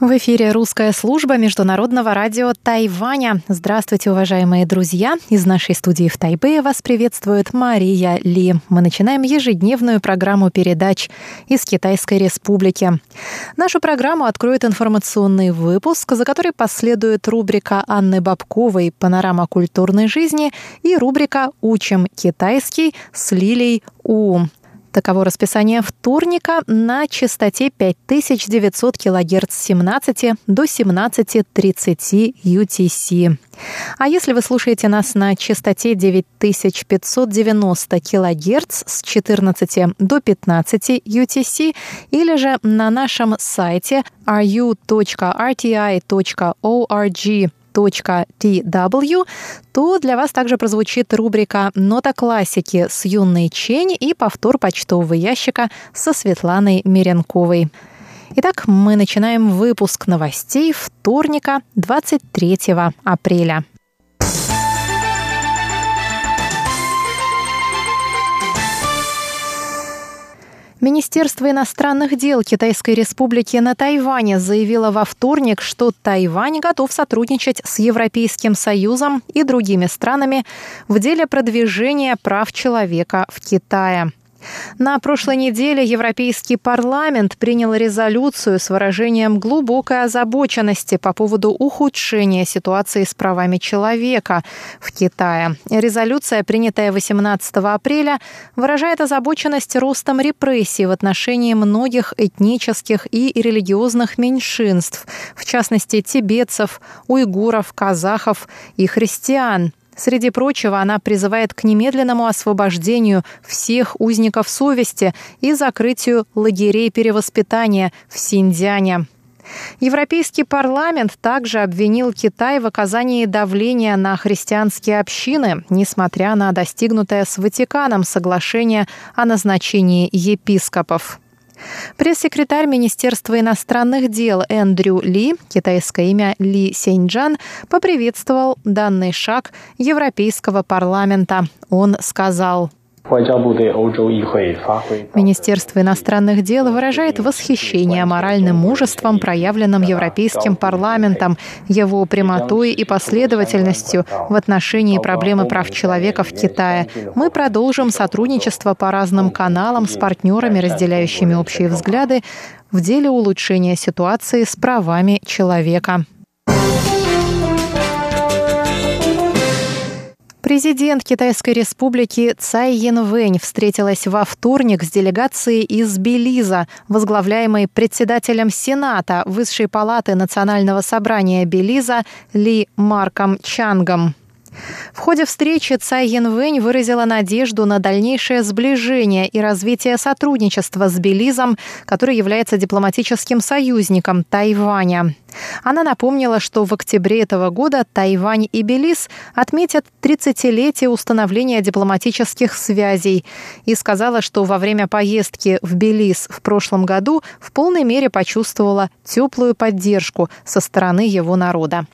В эфире русская служба Международного радио Тайваня. Здравствуйте, уважаемые друзья! Из нашей студии в Тайбэе вас приветствует Мария Ли. Мы начинаем ежедневную программу передач из Китайской Республики. Нашу программу откроет информационный выпуск, за который последует рубрика Анны Бабковой «Панорама культурной жизни» и рубрика «Учим китайский» с Лилей У. Таково расписание вторника на частоте 5900 кГц с 17 до 17.30 UTC. А если вы слушаете нас на частоте 9590 кГц с 14 до 15 UTC или же на нашем сайте ru.rti.org tw, то для вас также прозвучит рубрика «Нота классики» с юной Чень и повтор почтового ящика со Светланой Меренковой. Итак, мы начинаем выпуск новостей вторника, 23 апреля. Министерство иностранных дел Китайской Республики на Тайване заявило во вторник, что Тайвань готов сотрудничать с Европейским Союзом и другими странами в деле продвижения прав человека в Китае. На прошлой неделе Европейский парламент принял резолюцию с выражением глубокой озабоченности по поводу ухудшения ситуации с правами человека в Китае. Резолюция, принятая 18 апреля, выражает озабоченность ростом репрессий в отношении многих этнических и религиозных меньшинств, в частности тибетцев, уйгуров, казахов и христиан. Среди прочего, она призывает к немедленному освобождению всех узников совести и закрытию лагерей перевоспитания в Синьцзяне. Европейский парламент также обвинил Китай в оказании давления на христианские общины, несмотря на достигнутое с Ватиканом соглашение о назначении епископов. Пресс-секретарь Министерства иностранных дел Эндрю Ли, китайское имя Ли Сеньджан, поприветствовал данный шаг Европейского парламента. Он сказал, Министерство иностранных дел выражает восхищение моральным мужеством, проявленным Европейским парламентом, его прямотой и последовательностью в отношении проблемы прав человека в Китае. Мы продолжим сотрудничество по разным каналам с партнерами, разделяющими общие взгляды в деле улучшения ситуации с правами человека. Президент Китайской республики Цай Янвэнь встретилась во вторник с делегацией из Белиза, возглавляемой председателем Сената Высшей палаты Национального собрания Белиза Ли Марком Чангом. В ходе встречи Цай Янвэнь выразила надежду на дальнейшее сближение и развитие сотрудничества с Белизом, который является дипломатическим союзником Тайваня. Она напомнила, что в октябре этого года Тайвань и Белиз отметят 30-летие установления дипломатических связей и сказала, что во время поездки в Белиз в прошлом году в полной мере почувствовала теплую поддержку со стороны его народа.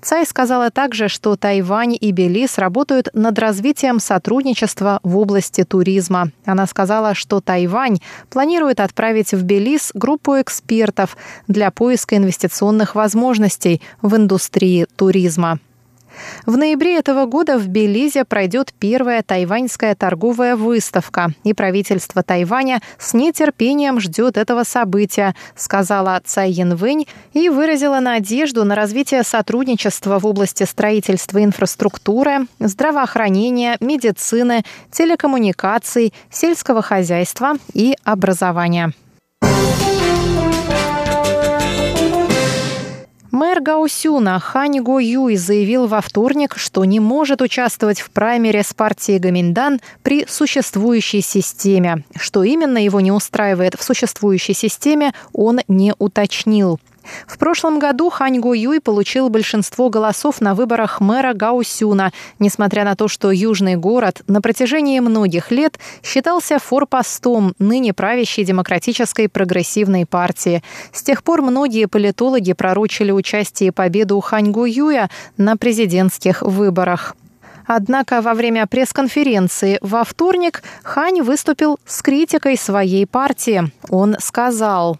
Цай сказала также, что Тайвань и Белиз работают над развитием сотрудничества в области туризма. Она сказала, что Тайвань планирует отправить в Белиз группу экспертов для поиска инвестиционных возможностей в индустрии туризма. В ноябре этого года в Белизе пройдет первая тайваньская торговая выставка, и правительство Тайваня с нетерпением ждет этого события, сказала Цай Янвэнь и выразила надежду на развитие сотрудничества в области строительства инфраструктуры, здравоохранения, медицины, телекоммуникаций, сельского хозяйства и образования. Мэр Гаусюна Хань Го Юй заявил во вторник, что не может участвовать в праймере с партией Гаминдан при существующей системе. Что именно его не устраивает в существующей системе, он не уточнил. В прошлом году Хань Го Юй получил большинство голосов на выборах мэра Гаусюна, несмотря на то, что южный город на протяжении многих лет считался форпостом ныне правящей демократической прогрессивной партии. С тех пор многие политологи пророчили участие и победу Хань Го Юя на президентских выборах. Однако во время пресс-конференции во вторник Хань выступил с критикой своей партии. Он сказал,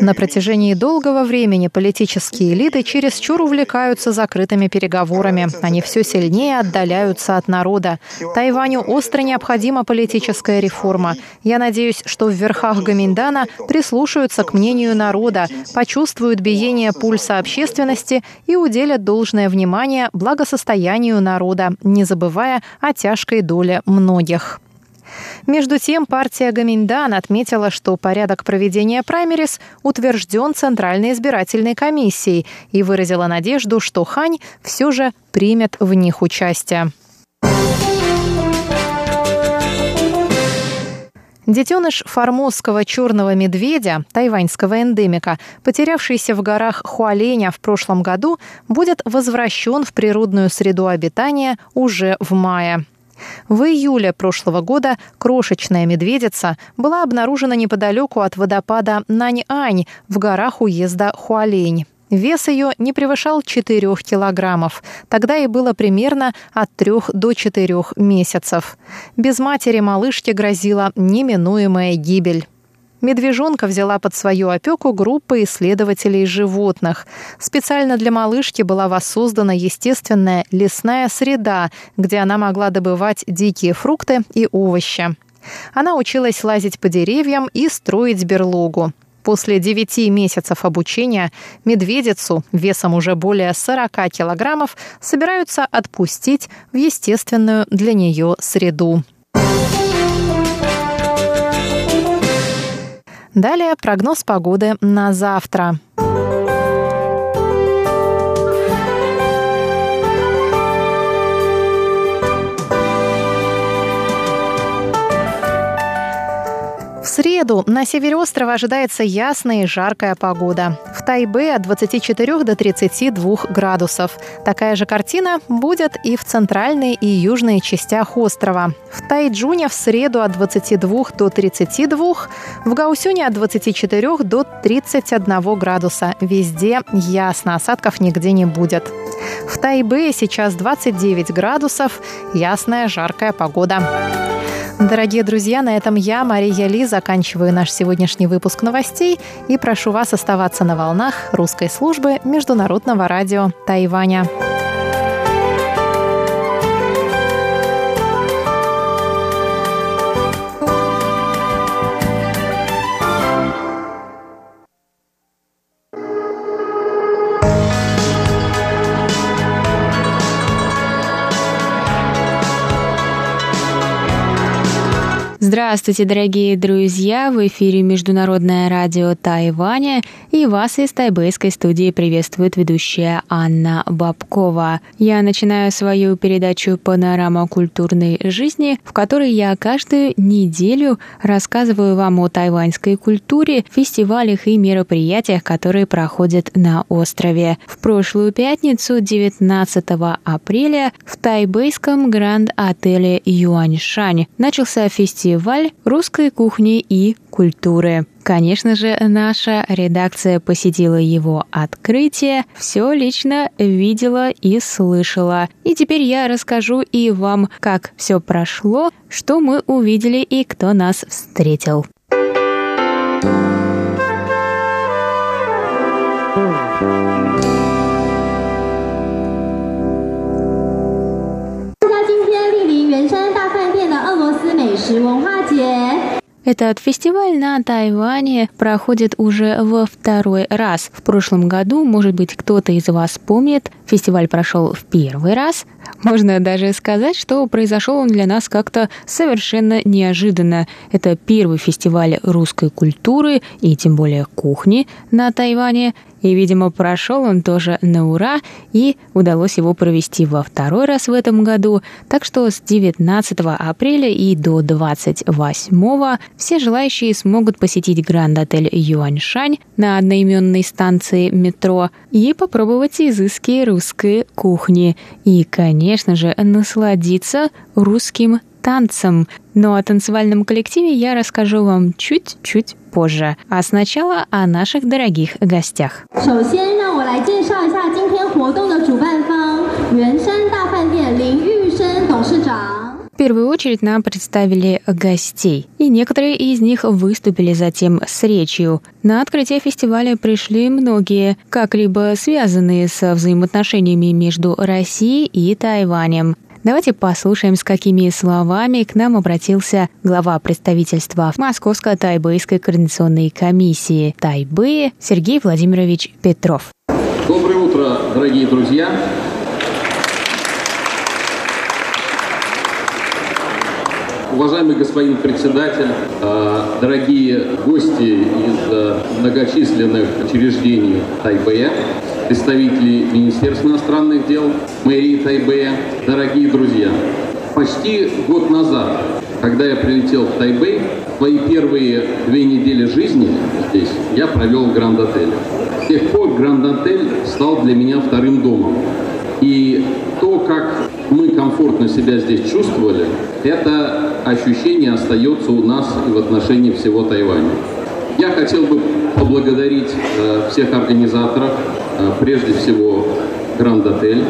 на протяжении долгого времени политические элиты чересчур увлекаются закрытыми переговорами. Они все сильнее отдаляются от народа. Тайваню остро необходима политическая реформа. Я надеюсь, что в верхах Гаминдана прислушаются к мнению народа, почувствуют биение пульса общественности и уделят должное внимание благосостоянию народа, не забывая о тяжкой доле многих. Между тем, партия Гаминьдан отметила, что порядок проведения праймерис утвержден Центральной избирательной комиссией и выразила надежду, что Хань все же примет в них участие. Детеныш формозского черного медведя, тайваньского эндемика, потерявшийся в горах Хуаленя в прошлом году, будет возвращен в природную среду обитания уже в мае. В июле прошлого года крошечная медведица была обнаружена неподалеку от водопада Нань-Ань в горах уезда Хуалень. Вес ее не превышал 4 килограммов. Тогда ей было примерно от 3 до 4 месяцев. Без матери малышке грозила неминуемая гибель. Медвежонка взяла под свою опеку группа исследователей животных. Специально для малышки была воссоздана естественная лесная среда, где она могла добывать дикие фрукты и овощи. Она училась лазить по деревьям и строить берлогу. После девяти месяцев обучения медведицу весом уже более 40 килограммов собираются отпустить в естественную для нее среду. Далее прогноз погоды на завтра. Среду на севере острова ожидается ясная и жаркая погода. В Тайбе от 24 до 32 градусов. Такая же картина будет и в центральной и южной частях острова. В Тайджуне в среду от 22 до 32, в Гаусюне от 24 до 31 градуса. Везде ясно, осадков нигде не будет. В Тайбе сейчас 29 градусов, ясная жаркая погода. Дорогие друзья, на этом я, Мария Ли, заканчиваю наш сегодняшний выпуск новостей и прошу вас оставаться на волнах русской службы Международного радио Тайваня. Здравствуйте, дорогие друзья! В эфире Международное радио Тайваня и вас из тайбэйской студии приветствует ведущая Анна Бабкова. Я начинаю свою передачу «Панорама культурной жизни», в которой я каждую неделю рассказываю вам о тайваньской культуре, фестивалях и мероприятиях, которые проходят на острове. В прошлую пятницу, 19 апреля, в тайбэйском гранд-отеле Юаньшань начался фестиваль фестиваль русской кухни и культуры. Конечно же, наша редакция посетила его открытие, все лично видела и слышала. И теперь я расскажу и вам, как все прошло, что мы увидели и кто нас встретил. Этот фестиваль на Тайване проходит уже во второй раз. В прошлом году, может быть, кто-то из вас помнит, фестиваль прошел в первый раз. Можно даже сказать, что произошел он для нас как-то совершенно неожиданно. Это первый фестиваль русской культуры и тем более кухни на Тайване – и, видимо, прошел он тоже на ура, и удалось его провести во второй раз в этом году. Так что с 19 апреля и до 28 все желающие смогут посетить гранд-отель Юаньшань на одноименной станции метро и попробовать изыски русской кухни. И, конечно же, насладиться русским танцем. Но о танцевальном коллективе я расскажу вам чуть-чуть позже. А сначала о наших дорогих гостях. В первую очередь нам представили гостей, и некоторые из них выступили затем с речью. На открытие фестиваля пришли многие, как-либо связанные со взаимоотношениями между Россией и Тайванем. Давайте послушаем, с какими словами к нам обратился глава представительства Московско-Тайбэйской координационной комиссии Тайбэя Сергей Владимирович Петров. Доброе утро, дорогие друзья! Уважаемый господин председатель, э, дорогие гости из э, многочисленных учреждений Тайбэя, представители Министерства иностранных дел, мэрии Тайбэя, дорогие друзья. Почти год назад, когда я прилетел в Тайбэй, свои первые две недели жизни здесь я провел в Гранд-отеле. С тех пор Гранд-отель стал для меня вторым домом. И то, как комфортно себя здесь чувствовали, это ощущение остается у нас и в отношении всего Тайваня. Я хотел бы поблагодарить э, всех организаторов, э, прежде всего Гранд Отель,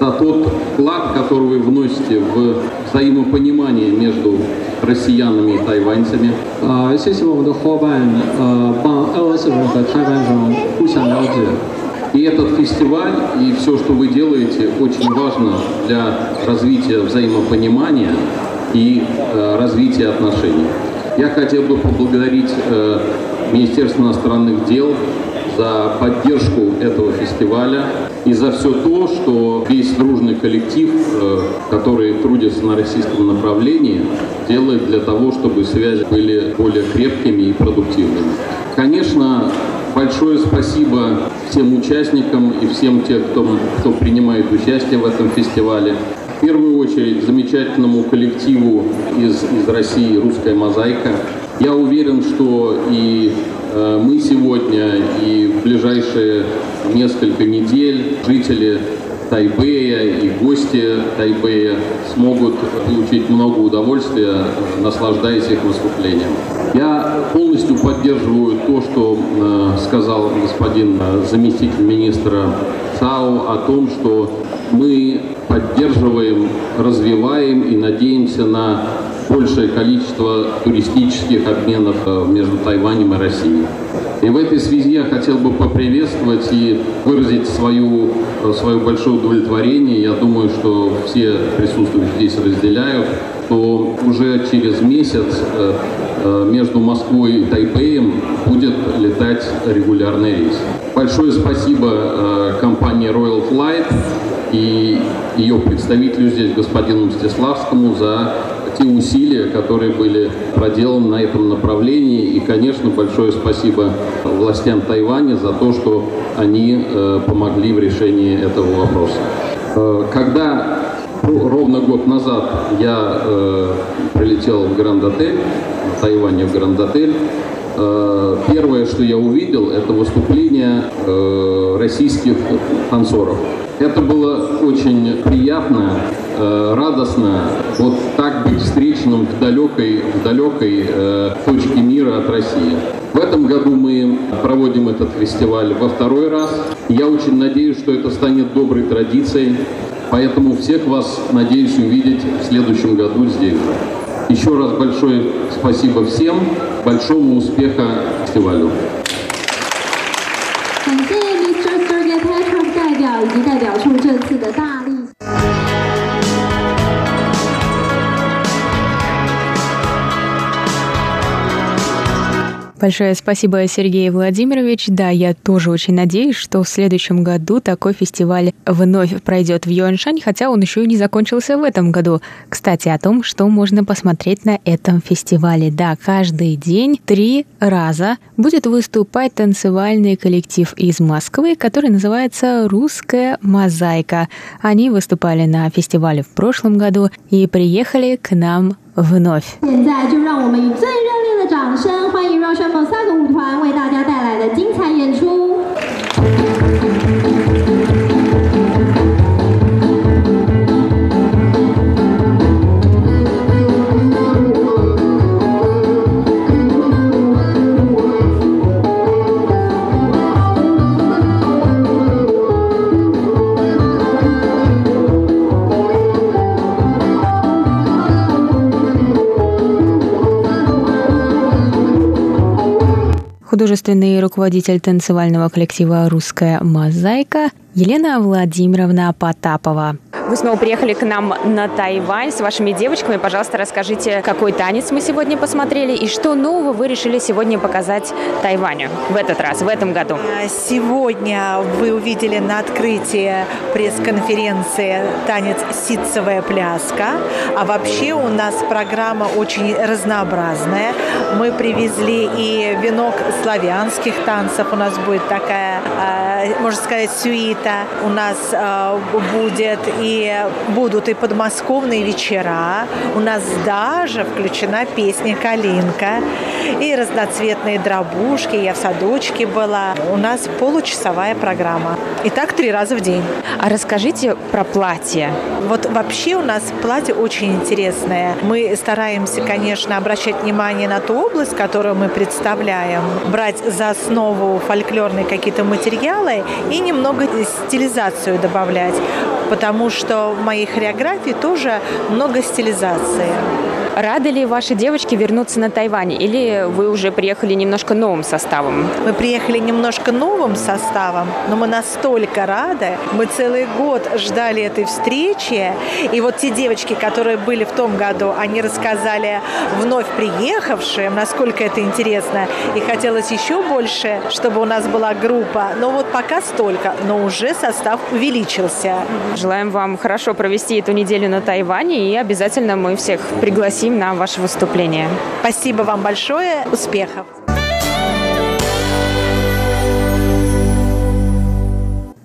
за тот вклад, который вы вносите в взаимопонимание между россиянами и тайваньцами. 呃，谢谢我们的伙伴，呃，帮俄罗斯人和台湾人互相了解。 И этот фестиваль и все, что вы делаете, очень важно для развития взаимопонимания и э, развития отношений. Я хотел бы поблагодарить э, Министерство иностранных дел за поддержку этого фестиваля и за все то, что весь дружный коллектив, э, который трудится на российском направлении, делает для того, чтобы связи были более крепкими и продуктивными. Конечно, Большое спасибо всем участникам и всем тем, кто, кто принимает участие в этом фестивале. В первую очередь замечательному коллективу из, из России «Русская мозаика». Я уверен, что и э, мы сегодня, и в ближайшие несколько недель жители Тайбэя и гости Тайбэя смогут получить много удовольствия, наслаждаясь их выступлением. Я полностью поддерживаю то, что э, сказал господин э, заместитель министра ЦАО о том, что мы поддерживаем, развиваем и надеемся на большее количество туристических обменов э, между Тайванем и Россией. И в этой связи я хотел бы поприветствовать и выразить свою, э, свое большое удовлетворение. Я думаю, что все присутствующие здесь разделяют, что уже через месяц э, э, между Москвой и Тайбэем будет летать регулярный рейс. Большое спасибо компании Royal Flight и ее представителю здесь, господину Мстиславскому, за те усилия, которые были проделаны на этом направлении. И, конечно, большое спасибо властям Тайваня за то, что они э, помогли в решении этого вопроса. Э, когда ровно год назад я э, прилетел в Гранд-отель, в Тайване в Гранд-отель, первое, что я увидел, это выступление э, российских танцоров. Это было очень приятно, э, радостно, вот так быть встреченным в далекой, в далекой э, точке мира от России. В этом году мы проводим этот фестиваль во второй раз. Я очень надеюсь, что это станет доброй традицией, поэтому всех вас надеюсь увидеть в следующем году здесь. Еще раз большое спасибо всем, большого успеха фестивалю. 以及代表处这次的大 Большое спасибо, Сергей Владимирович. Да, я тоже очень надеюсь, что в следующем году такой фестиваль вновь пройдет в Юаншань, хотя он еще и не закончился в этом году. Кстати, о том, что можно посмотреть на этом фестивале. Да, каждый день три раза будет выступать танцевальный коллектив из Москвы, который называется «Русская мозаика». Они выступали на фестивале в прошлом году и приехали к нам вновь. 现在就让我们以最热烈的掌声欢迎 让我们三个舞团为大。Художественный руководитель танцевального коллектива «Русская мозаика» Елена Владимировна Потапова. Вы снова приехали к нам на Тайвань с вашими девочками. Пожалуйста, расскажите, какой танец мы сегодня посмотрели и что нового вы решили сегодня показать Тайваню в этот раз, в этом году? Сегодня вы увидели на открытии пресс-конференции танец «Ситцевая пляска». А вообще у нас программа очень разнообразная. Мы привезли и венок славянских танцев. У нас будет такая, а, можно сказать, сюита. У нас а, будет и будут и подмосковные вечера. У нас даже включена песня «Калинка» и разноцветные дробушки. Я в садочке была. У нас получасовая программа. И так три раза в день. А расскажите про платье. Вот вообще у нас платье очень интересное. Мы стараемся, конечно, обращать внимание на ту область, которую мы представляем, брать за основу фольклорные какие-то материалы и немного стилизацию добавлять, потому что в моей хореографии тоже много стилизации. Рады ли ваши девочки вернуться на Тайвань или вы уже приехали немножко новым составом? Мы приехали немножко новым составом, но мы настолько рады. Мы целый год ждали этой встречи. И вот те девочки, которые были в том году, они рассказали вновь приехавшим, насколько это интересно. И хотелось еще больше, чтобы у нас была группа. Но вот пока столько, но уже состав увеличился. Желаем вам хорошо провести эту неделю на Тайване и обязательно мы всех пригласим пригласим на ваше выступление. Спасибо вам большое. Успехов!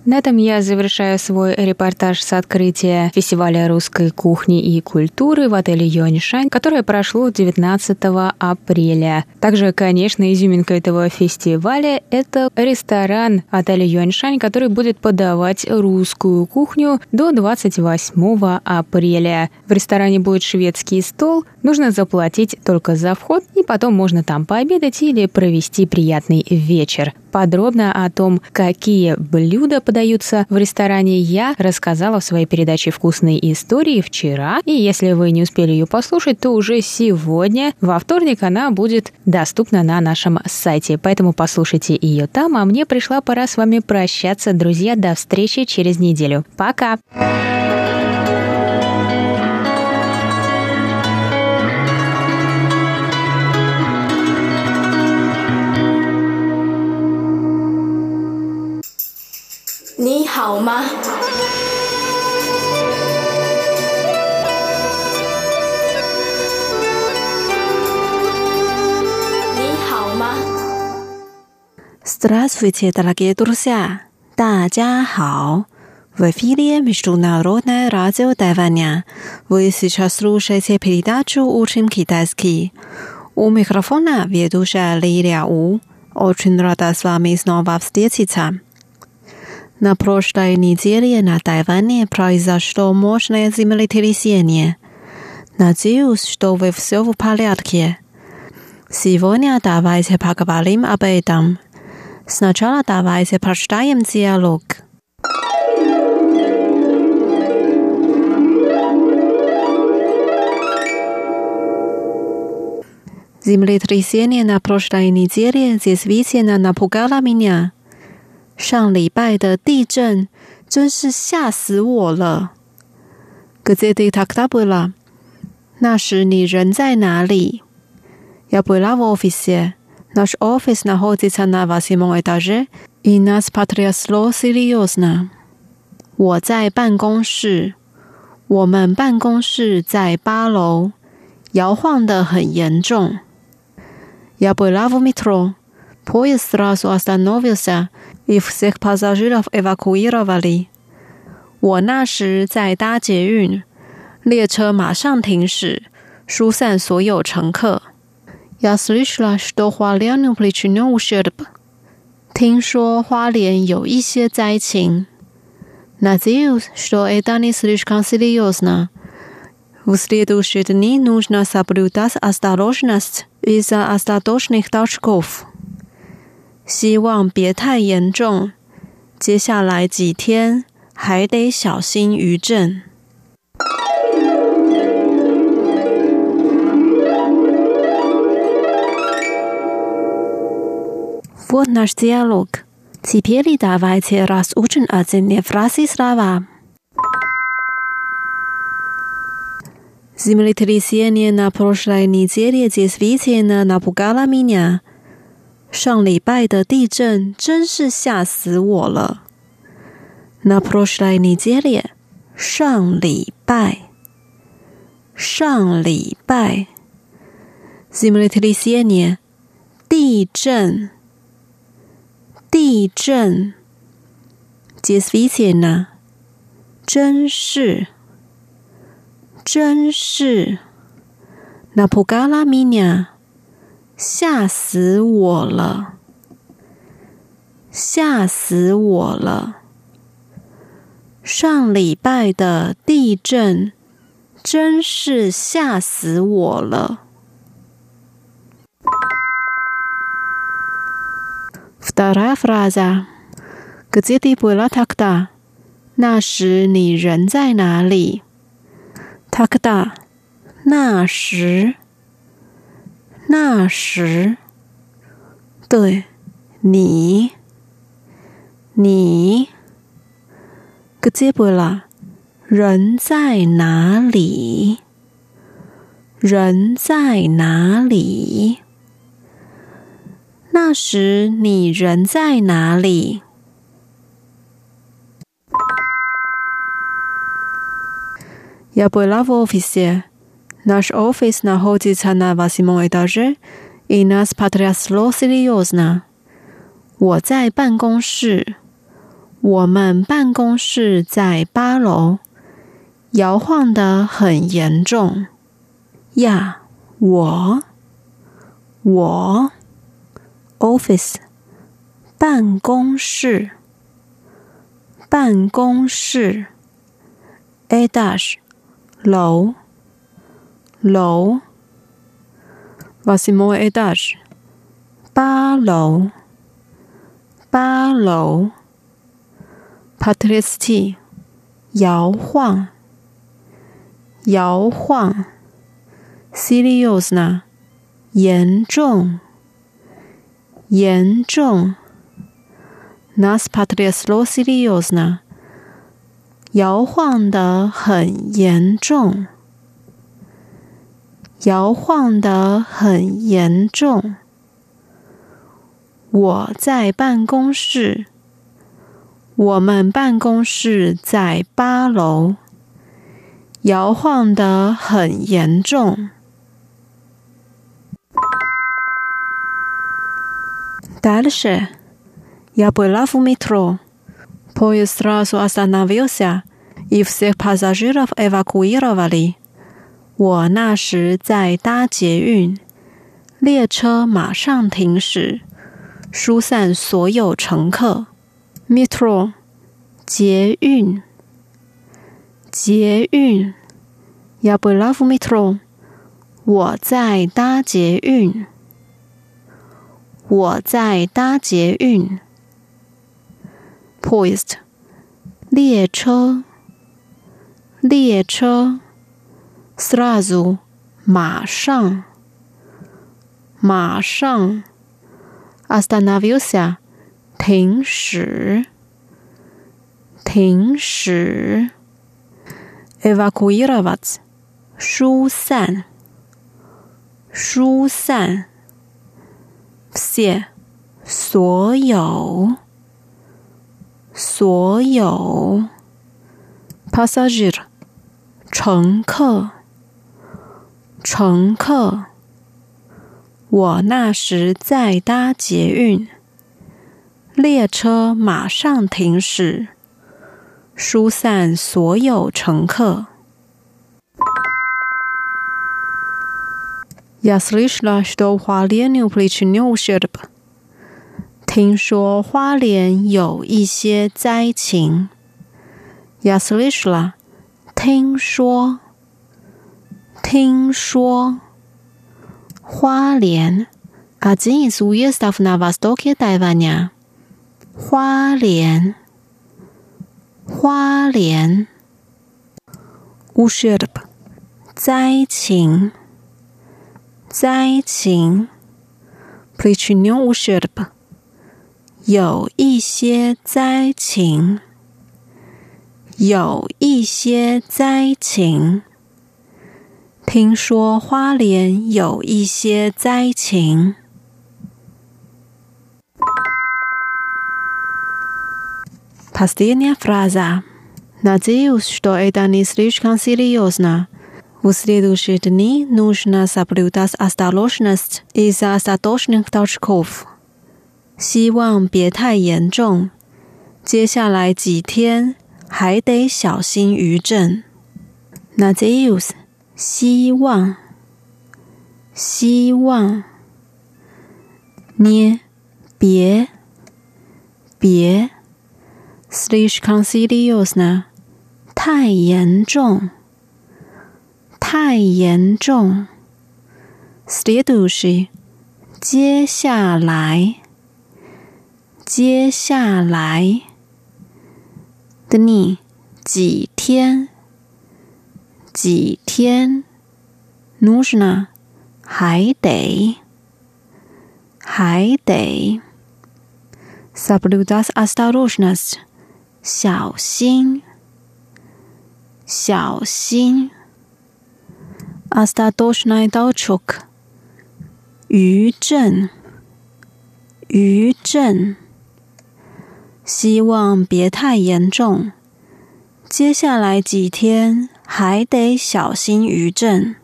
На этом я завершаю свой репортаж с открытия фестиваля русской кухни и культуры в отеле Юаньшань, которое прошло 19 апреля. Также, конечно, изюминка этого фестиваля – это ресторан отеля Юаньшань, который будет подавать русскую кухню до 28 апреля. В ресторане будет шведский стол, нужно заплатить только за вход, и потом можно там пообедать или провести приятный вечер. Подробно о том, какие блюда подаются в ресторане, я рассказала в своей передаче «Вкусные истории» вчера. И если вы не успели ее послушать, то уже сегодня, во вторник, она будет доступна на нашем сайте. Поэтому послушайте ее там. А мне пришла пора с вами прощаться, друзья. До встречи через неделю. Пока! Пока! 好吗？你好吗？Здравствуйте, дорогие друзья! 大家好！В эфире Международное радио Тайваня. Вы сейчас слушаете передачу «Учим китайский». У микрофона ведущая Лилия У. Очень рада с вами снова встретиться. На прошлой неделе на Тайване произошло мощное землетрясение. Надеюсь, что вы все в порядке. Сегодня давайте поговорим об этом. Сначала давайте прочитаем диалог. Землетрясение на прошлой неделе действительно напугало меня. 上礼拜的地震真是吓死我了。可这对他可不了。那时你人在哪里？要不拉我 office？ Наш офис находится на восьмом этаже, и нас потрясло серьезно. 我在办公室，我们办公室在八楼，摇晃的很严重。Я была в метро. Поезд сразу остановился, и всех пассажиров эвакуировали. 我那时在搭捷运，列车马上停驶，疏散所有乘客。Я слышала, что Хуаляню причинен ущерб. 听说花莲有一些灾情。Надеюсь, что это не слишком серьезно. В следующие дни нужно соблюдать осторожность из-за остаточных толчков. 希望别太严重，接下来几天还得小心余震。Вот наш диалог. Теперь давайте разучим отдельные фразы и слова. Землетрясение на прошлой неделе действительно напугало меня. 上礼拜的地震真是吓死我了。Naproshe ni jeli，上礼拜，上礼拜，zimleti sieni，地震，地震，jesviesina，真是，真是，napogalamina。吓死我了！吓死我了！上礼拜的地震真是吓死我了。Вторая фраза. Где ты была тогда? 那时你人在哪里？Тогда，那时。 那时，对你，你，个接不啦？人在哪里？人在哪里？那时你人在哪里？Я была в офисе. Наш офис находится на восьмом этаже, и нас потрясло серьезно. 我在办公室，我们办公室在八楼，摇晃的很严重。呀，我，我，office，办公室，办公室，etage，楼。 楼，Vasimo etage，八楼，八楼，Patristi，摇晃，摇晃，Serious 严重，严重，Nas Patriaslo Serious 摇晃的很严重。摇晃的很严重。我在办公室，我们办公室在八楼，摇晃的很严重。Дальше я была в метро. Поезд сразу остановился, и всех пассажиров эвакуировали. 我那时在搭捷运，列车马上停驶，疏散所有乘客。Metro，捷运，捷运。Я была в метро。我在搭捷运，我在搭捷运。Post，列车，列车。 Сразу，马上，马上。Остановился，停驶，停驶。Эвакуировать，疏散，疏散。 谢所有所有 passager 乘客 乘客。我那时在搭捷运，列车马上停驶，疏散所有乘客。Я слышала, что в Хуалине причинил ущерб。听说花莲有一些灾情。Я слышала，听说， 听说。花莲，один из уездов на востоке Тайваня。花莲，花莲，ущерб，灾情，灾情，причинил ущерб，有一些灾情，有一些灾情。 听说花莲有一些灾情。Последняя фраза. Надеюсь, что это не слишком серьезно. В следующие дни нужно соблюдать осторожность из-за остаточных толчков. 希望别太严重。接下来几天还得小心余震。Надеюсь. 希望，希望，捏，别，别，sluch consilius 呢？太严重，太严重，stediuduci，接下来，接下来，等你几天？几天，нужно 还得，还得。Соблюдать осторожность 小心，小心。Осторожный толчок 余震，余震。希望别太严重。接下来几天。还得小心余震。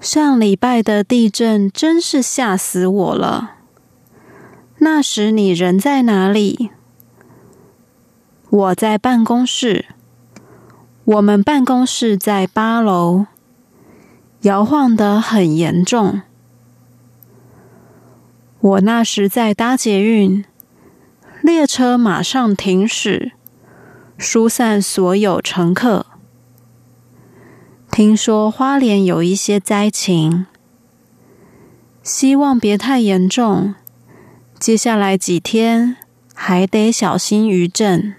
上礼拜的地震真是吓死我了。那时你人在哪里？我在办公室。我们办公室在八楼。摇晃的很严重。我那时在搭捷运，列车马上停驶，疏散所有乘客。听说花莲有一些灾情，希望别太严重。接下来几天还得小心余震。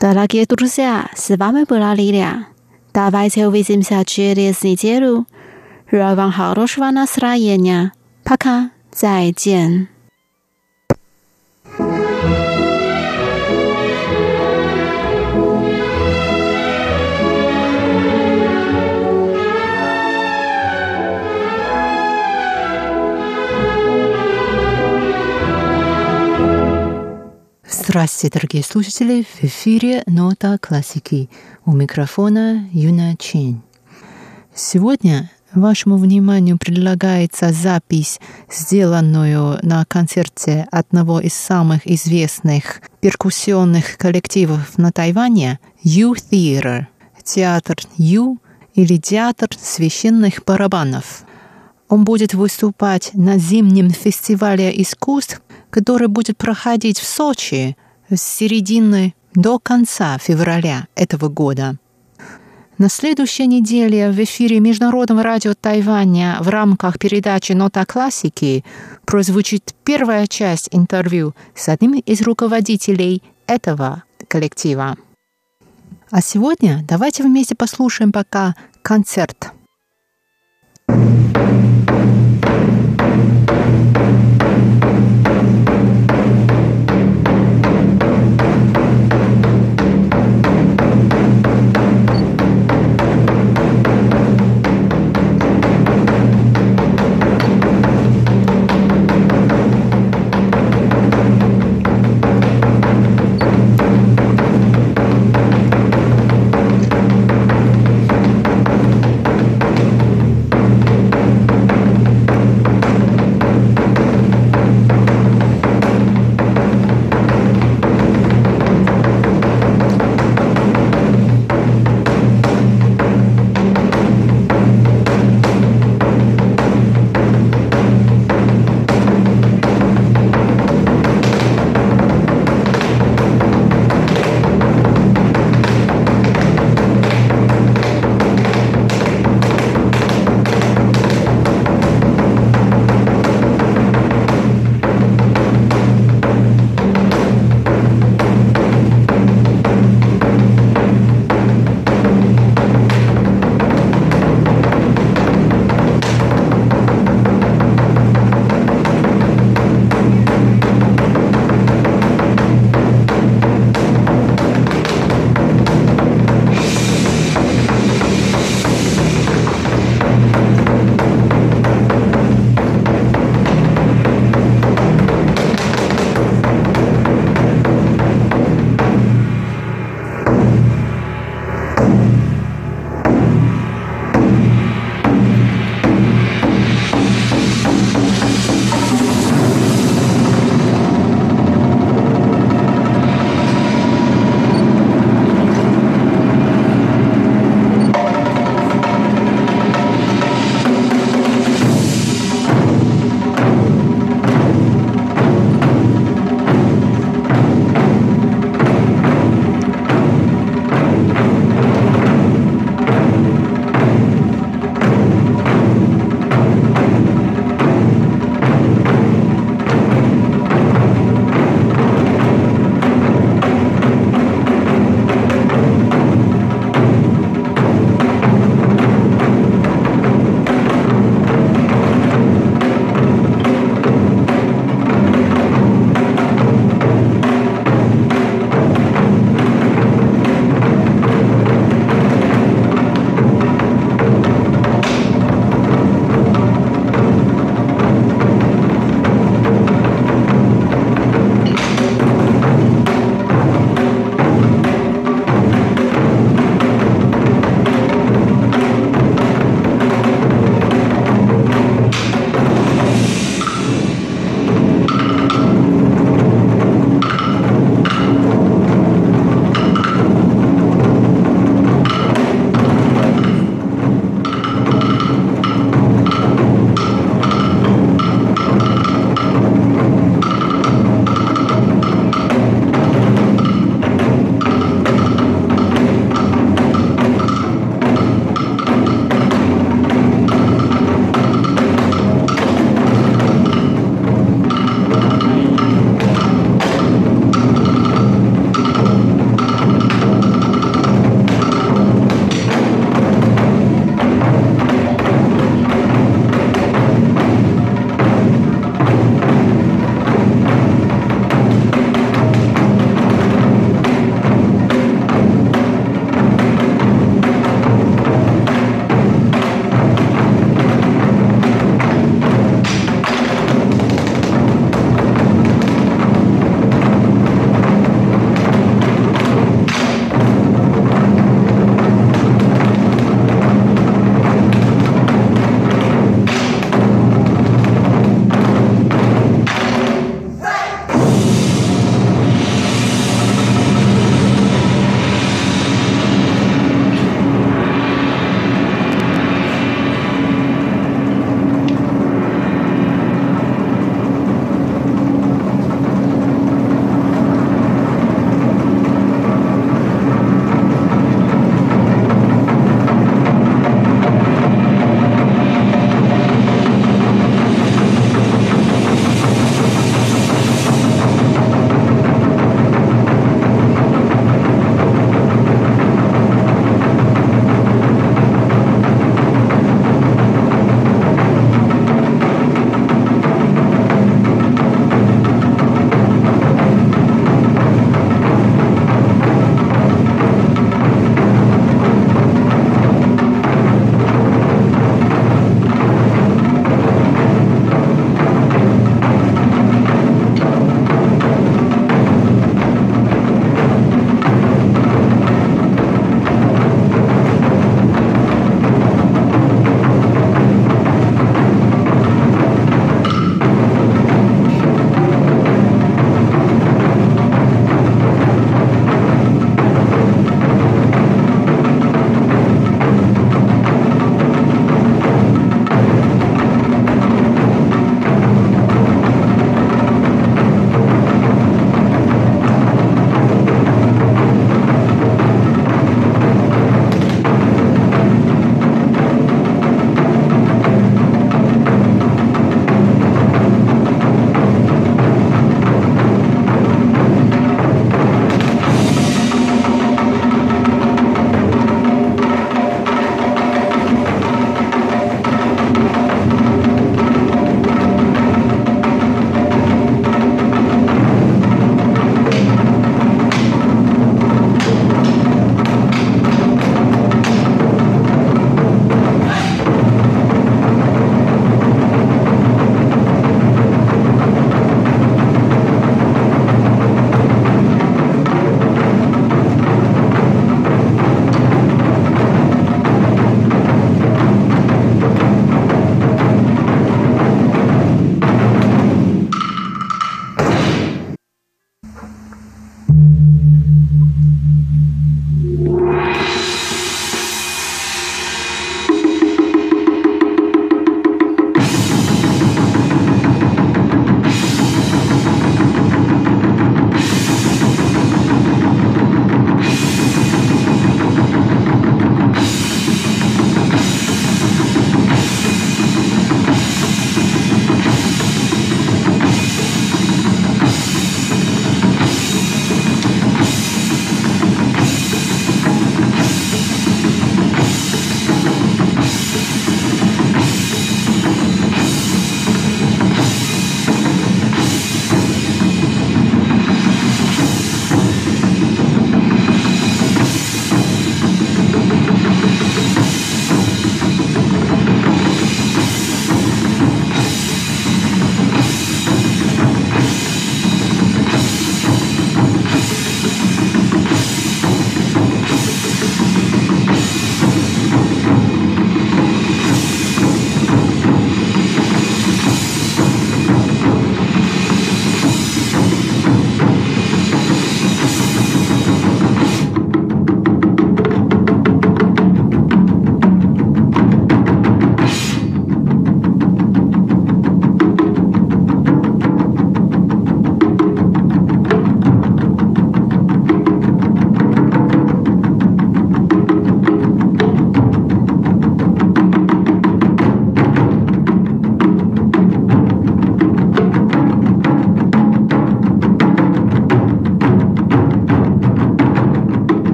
Дорогие друзья, с вами была Лилия. Давайте увидимся через неделю. Желаю вам хорошего настроения. Пока. 再见。Здравствуйте, дорогие слушатели! В эфире «Нота классики». У микрофона Юна Чин. Сегодня вашему вниманию предлагается запись, сделанную на концерте одного из самых известных перкуссионных коллективов на Тайване Ю Theater, театр Ю или театр священных барабанов. Он будет выступать на зимнем фестивале искусств который будет проходить в Сочи с середины до конца февраля этого года. На следующей неделе в эфире Международного радио Тайваня в рамках передачи «Нота классики» прозвучит первая часть интервью с одним из руководителей этого коллектива. А сегодня давайте вместе послушаем пока концерт.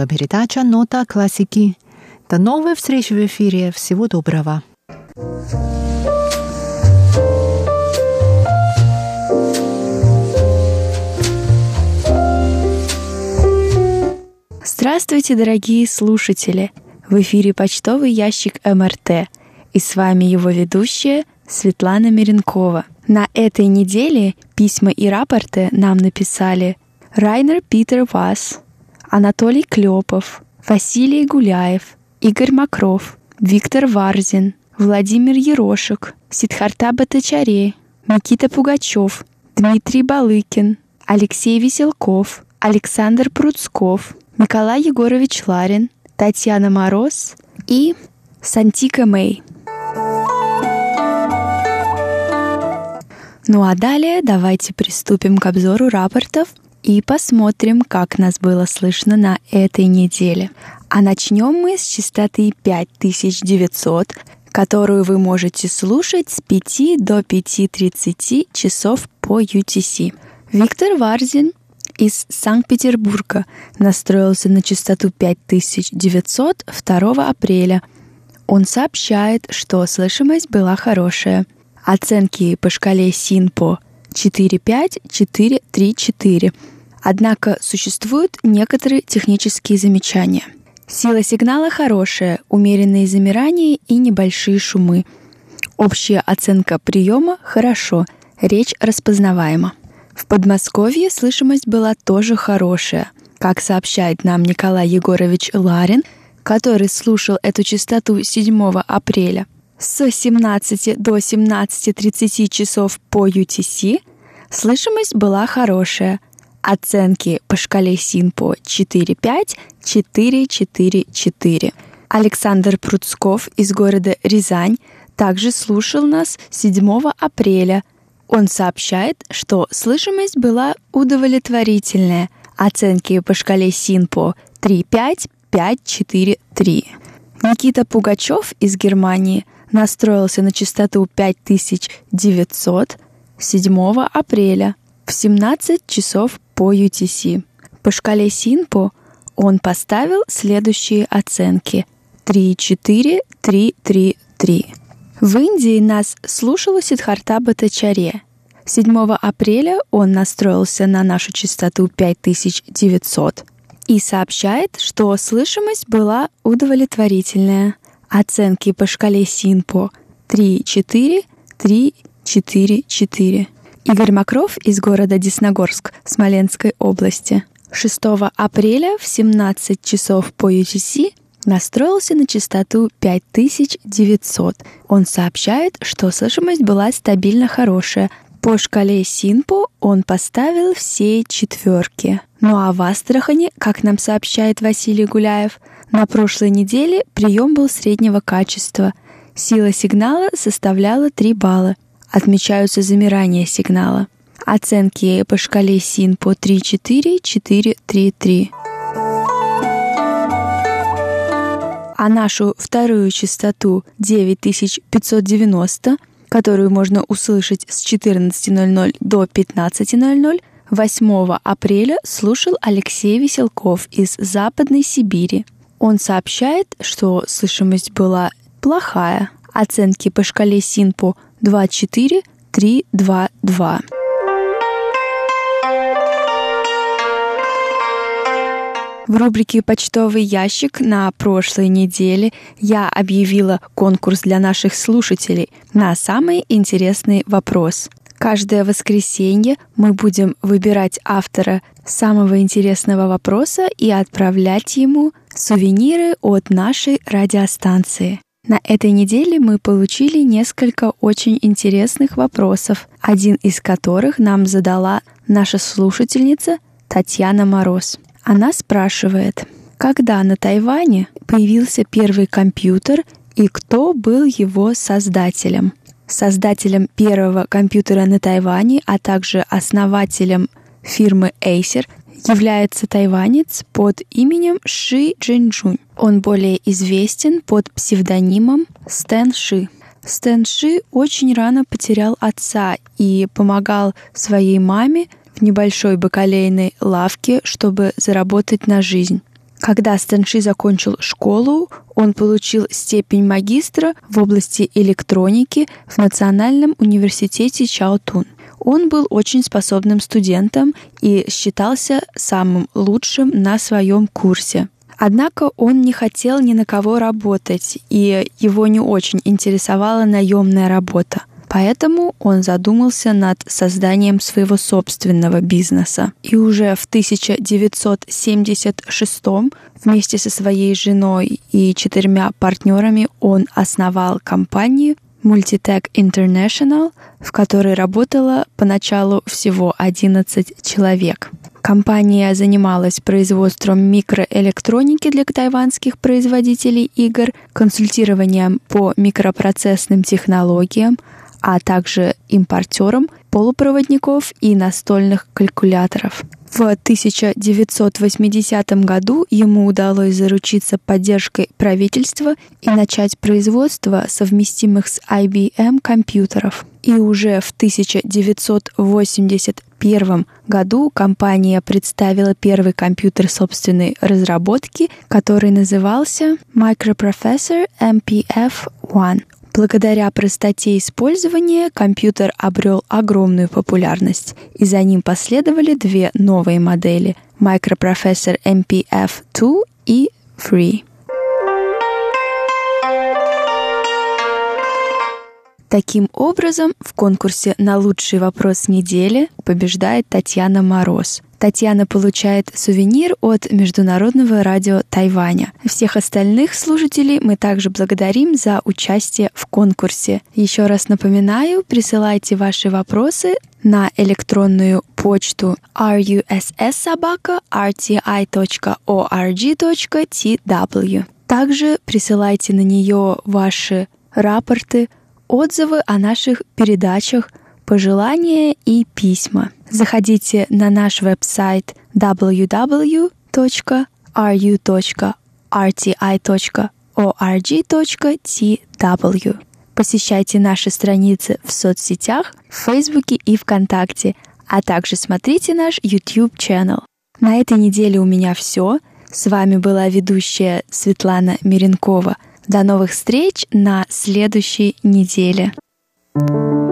Была передача «Нота классики». До новых встреч в эфире. Всего доброго. Здравствуйте, дорогие слушатели! В эфире почтовый ящик МРТ. И с вами его ведущая Светлана Миренкова. На этой неделе письма и рапорты нам написали Райнер Питер Вас, Анатолий Клепов, Василий Гуляев, Игорь Макров, Виктор Варзин, Владимир Ерошек, Сидхарта Батачаре, Никита Пугачев, Дмитрий Балыкин, Алексей Веселков, Александр Пруцков, Николай Егорович Ларин, Татьяна Мороз и Сантика Мэй. Ну а далее давайте приступим к обзору рапортов и посмотрим, как нас было слышно на этой неделе. А начнем мы с частоты 5900, которую вы можете слушать с 5 до 5.30 часов по UTC. Виктор Варзин из Санкт-Петербурга настроился на частоту 5900 2 апреля. Он сообщает, что слышимость была хорошая. Оценки по шкале СИНПО 4.5, 4.3, Однако существуют некоторые технические замечания. Сила сигнала хорошая, умеренные замирания и небольшие шумы. Общая оценка приема хорошо, речь распознаваема. В Подмосковье слышимость была тоже хорошая. Как сообщает нам Николай Егорович Ларин, который слушал эту частоту 7 апреля, с 17 до 17.30 часов по UTC слышимость была хорошая – Оценки по шкале СИНПО 4-5, 4-4-4. Александр Пруцков из города Рязань также слушал нас 7 апреля. Он сообщает, что слышимость была удовлетворительная. Оценки по шкале СИНПО 3-5, 5-4-3. Никита Пугачев из Германии настроился на частоту 5900 7 апреля в 17 часов по UTC. По шкале Синпо он поставил следующие оценки 3-4, 3-3-3. В Индии нас слушала Сидхарта Батачаре. 7 апреля он настроился на нашу частоту 5900 и сообщает, что слышимость была удовлетворительная. Оценки по шкале Синпо 3-4, 3-4-4. Игорь Макров из города Десногорск Смоленской области 6 апреля в 17 часов по UTC настроился на частоту 5900. Он сообщает, что слышимость была стабильно хорошая. По шкале Синпо он поставил все четверки. Ну а в Астрахани, как нам сообщает Василий Гуляев, на прошлой неделе прием был среднего качества. Сила сигнала составляла 3 балла отмечаются замирания сигнала. Оценки по шкале СИН по 3-4, 4-3-3. А нашу вторую частоту 9590, которую можно услышать с 14.00 до 15.00, 8 апреля слушал Алексей Веселков из Западной Сибири. Он сообщает, что слышимость была плохая. Оценки по шкале СИНПО 24 322. В рубрике «Почтовый ящик» на прошлой неделе я объявила конкурс для наших слушателей на самый интересный вопрос. Каждое воскресенье мы будем выбирать автора самого интересного вопроса и отправлять ему сувениры от нашей радиостанции. На этой неделе мы получили несколько очень интересных вопросов, один из которых нам задала наша слушательница Татьяна Мороз. Она спрашивает, когда на Тайване появился первый компьютер и кто был его создателем? Создателем первого компьютера на Тайване, а также основателем фирмы Acer является тайванец под именем Ши Джинджунь. Он более известен под псевдонимом Стэн Ши. Стэн Ши очень рано потерял отца и помогал своей маме в небольшой бакалейной лавке, чтобы заработать на жизнь. Когда Стэнши закончил школу, он получил степень магистра в области электроники в Национальном университете Чаотун. Он был очень способным студентом и считался самым лучшим на своем курсе. Однако он не хотел ни на кого работать, и его не очень интересовала наемная работа. Поэтому он задумался над созданием своего собственного бизнеса. И уже в 1976 вместе со своей женой и четырьмя партнерами он основал компанию Multitech International, в которой работало поначалу всего 11 человек. Компания занималась производством микроэлектроники для тайванских производителей игр, консультированием по микропроцессным технологиям, а также импортером полупроводников и настольных калькуляторов. В 1980 году ему удалось заручиться поддержкой правительства и начать производство совместимых с IBM компьютеров. И уже в 1981 году компания представила первый компьютер собственной разработки, который назывался Microprocessor MPF-1. Благодаря простоте использования компьютер обрел огромную популярность, и за ним последовали две новые модели — Microprocessor MPF-2 и Free. Таким образом, в конкурсе на лучший вопрос недели побеждает Татьяна Мороз. Татьяна получает сувенир от Международного радио Тайваня. Всех остальных слушателей мы также благодарим за участие в конкурсе. Еще раз напоминаю, присылайте ваши вопросы на электронную почту russsobaka.rti.org.tw. Также присылайте на нее ваши рапорты, отзывы о наших передачах, пожелания и письма. Заходите на наш веб-сайт www.ru.rti.org.tw. Посещайте наши страницы в соцсетях, в Фейсбуке и ВКонтакте, а также смотрите наш YouTube-канал. На этой неделе у меня все. С вами была ведущая Светлана Миренкова – до новых встреч на следующей неделе. thank you